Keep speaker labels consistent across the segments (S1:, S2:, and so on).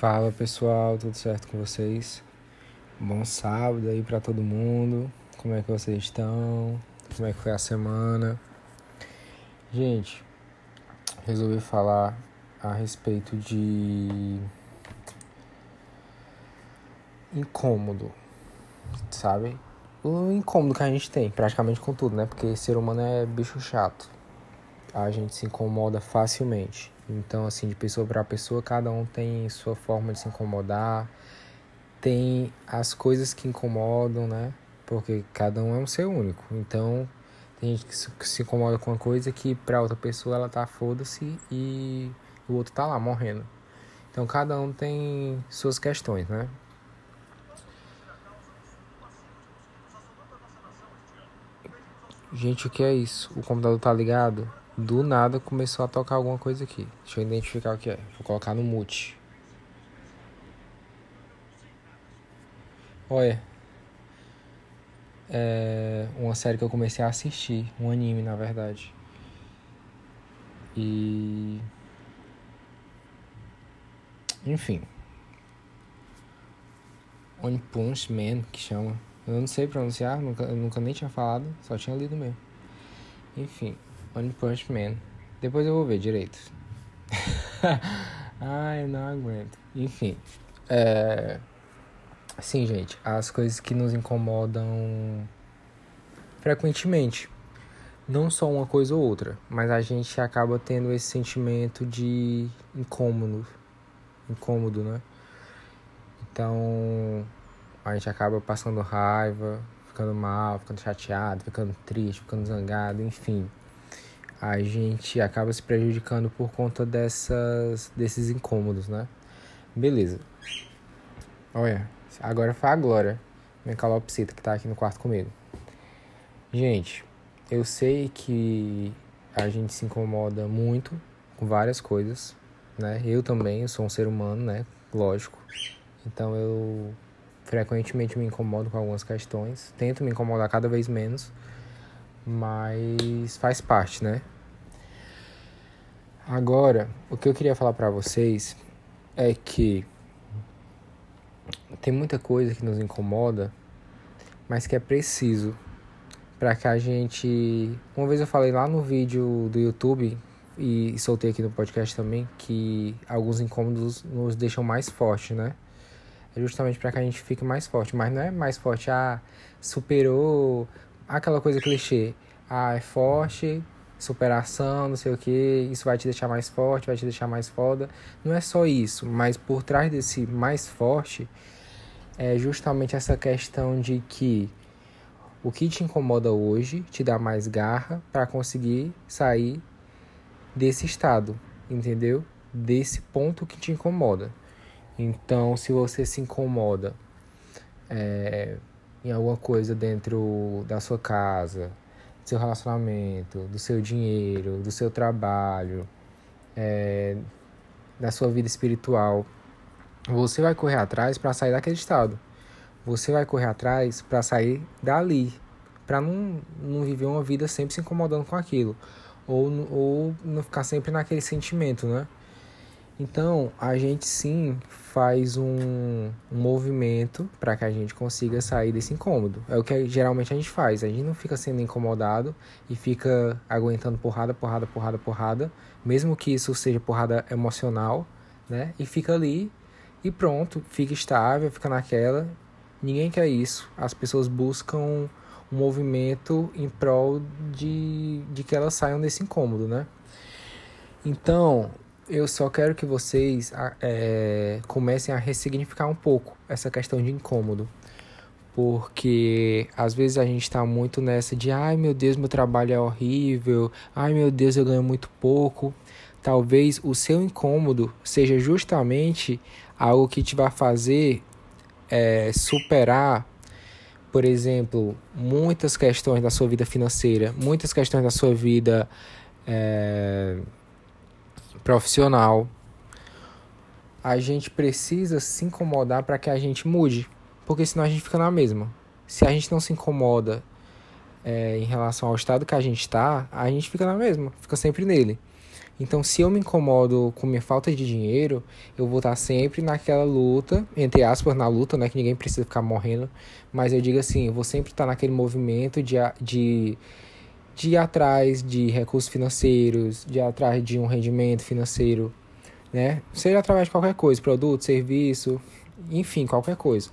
S1: Fala pessoal, tudo certo com vocês? Bom sábado aí para todo mundo. Como é que vocês estão? Como é que foi a semana? Gente, resolvi falar a respeito de incômodo, sabe? O incômodo que a gente tem, praticamente com tudo, né? Porque ser humano é bicho chato. A gente se incomoda facilmente. Então, assim, de pessoa para pessoa, cada um tem sua forma de se incomodar, tem as coisas que incomodam, né? Porque cada um é um ser único. Então, tem gente que se incomoda com uma coisa que para outra pessoa ela tá foda-se e o outro tá lá morrendo. Então, cada um tem suas questões, né? Gente, o que é isso? O computador tá ligado? Do nada começou a tocar alguma coisa aqui. Deixa eu identificar o que é. Vou colocar no mute. Olha. É uma série que eu comecei a assistir. Um anime, na verdade. E. Enfim. One Punch Man, que chama. Eu não sei pronunciar, nunca, nunca nem tinha falado, só tinha lido mesmo. Enfim. One Punch Man. Depois eu vou ver direito. Ai, não aguento. Enfim. É... Sim, gente. As coisas que nos incomodam frequentemente. Não só uma coisa ou outra, mas a gente acaba tendo esse sentimento de incômodo. Incômodo, né? Então, a gente acaba passando raiva, ficando mal, ficando chateado, ficando triste, ficando zangado, enfim a gente acaba se prejudicando por conta dessas, desses incômodos, né? Beleza. Olha, agora foi a Glória, minha calopsita, que tá aqui no quarto comigo. Gente, eu sei que a gente se incomoda muito com várias coisas, né? Eu também, eu sou um ser humano, né? Lógico. Então eu frequentemente me incomodo com algumas questões. Tento me incomodar cada vez menos mas faz parte, né? Agora, o que eu queria falar para vocês é que tem muita coisa que nos incomoda, mas que é preciso para que a gente. Uma vez eu falei lá no vídeo do YouTube e soltei aqui no podcast também que alguns incômodos nos deixam mais fortes, né? É justamente para que a gente fique mais forte, mas não é mais forte, ah, superou aquela coisa clichê. Ah, é forte, superação, não sei o que, isso vai te deixar mais forte, vai te deixar mais foda. Não é só isso, mas por trás desse mais forte é justamente essa questão de que o que te incomoda hoje te dá mais garra para conseguir sair desse estado, entendeu? Desse ponto que te incomoda. Então, se você se incomoda é, em alguma coisa dentro da sua casa, do seu relacionamento, do seu dinheiro, do seu trabalho, é, da sua vida espiritual, você vai correr atrás para sair daquele estado. Você vai correr atrás para sair dali, para não, não viver uma vida sempre se incomodando com aquilo, ou, ou não ficar sempre naquele sentimento, né? Então, a gente sim faz um, um movimento para que a gente consiga sair desse incômodo. É o que geralmente a gente faz. A gente não fica sendo incomodado e fica aguentando porrada, porrada, porrada, porrada, mesmo que isso seja porrada emocional, né? E fica ali e pronto, fica estável, fica naquela. Ninguém quer isso. As pessoas buscam um movimento em prol de, de que elas saiam desse incômodo, né? Então, eu só quero que vocês é, comecem a ressignificar um pouco essa questão de incômodo. Porque às vezes a gente está muito nessa de ai meu Deus, meu trabalho é horrível, ai meu Deus, eu ganho muito pouco. Talvez o seu incômodo seja justamente algo que te vai fazer é, superar, por exemplo, muitas questões da sua vida financeira, muitas questões da sua vida. É, profissional, a gente precisa se incomodar para que a gente mude, porque senão a gente fica na mesma. Se a gente não se incomoda é, em relação ao estado que a gente está, a gente fica na mesma, fica sempre nele. Então, se eu me incomodo com minha falta de dinheiro, eu vou estar sempre naquela luta, entre aspas, na luta, né? Que ninguém precisa ficar morrendo. Mas eu digo assim, eu vou sempre estar naquele movimento de, de, de ir atrás de recursos financeiros, de ir atrás de um rendimento financeiro, né? Seja através de qualquer coisa, produto, serviço, enfim, qualquer coisa.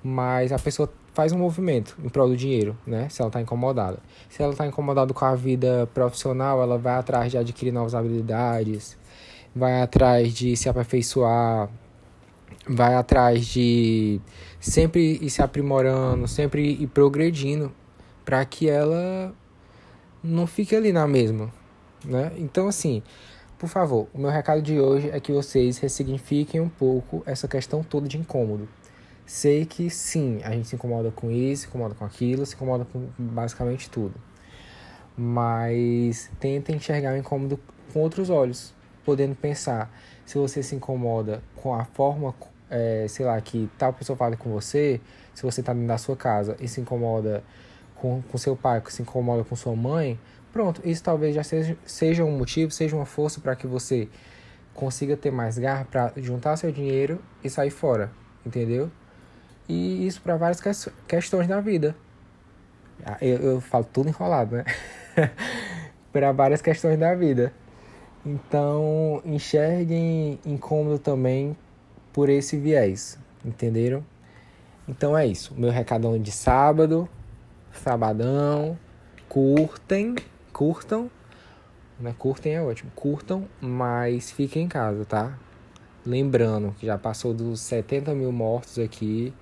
S1: Mas a pessoa faz um movimento em prol do dinheiro, né? Se ela está incomodada. Se ela está incomodada com a vida profissional, ela vai atrás de adquirir novas habilidades, vai atrás de se aperfeiçoar, vai atrás de sempre ir se aprimorando, sempre ir progredindo, para que ela não fique ali na mesma, né? Então, assim, por favor, o meu recado de hoje é que vocês ressignifiquem um pouco essa questão toda de incômodo. Sei que sim, a gente se incomoda com isso, se incomoda com aquilo, se incomoda com basicamente tudo. Mas tenta enxergar o incômodo com outros olhos, podendo pensar se você se incomoda com a forma, é, sei lá, que tal pessoa fala com você, se você está dentro da sua casa e se incomoda com, com seu pai, se incomoda com sua mãe, pronto, isso talvez já seja, seja um motivo, seja uma força para que você consiga ter mais garra para juntar seu dinheiro e sair fora, entendeu? E isso para várias que questões da vida. Ah, eu, eu falo tudo enrolado, né? para várias questões da vida. Então, enxerguem incômodo também por esse viés, entenderam? Então é isso. Meu recadão de sábado, sabadão, curtem, curtam, né? Curtem é ótimo, curtam, mas fiquem em casa, tá? Lembrando que já passou dos 70 mil mortos aqui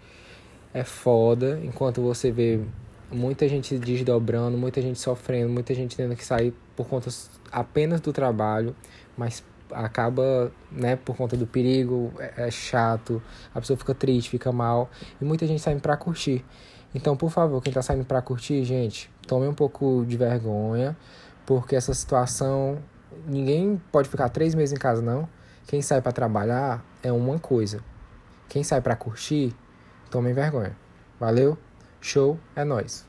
S1: é foda, enquanto você vê muita gente desdobrando, muita gente sofrendo, muita gente tendo que sair por conta apenas do trabalho, mas acaba, né, por conta do perigo, é, é chato, a pessoa fica triste, fica mal, e muita gente saindo para curtir. Então, por favor, quem tá saindo para curtir, gente, tome um pouco de vergonha, porque essa situação, ninguém pode ficar três meses em casa, não. Quem sai para trabalhar é uma coisa. Quem sai para curtir tomem vergonha. Valeu, show, é nóis.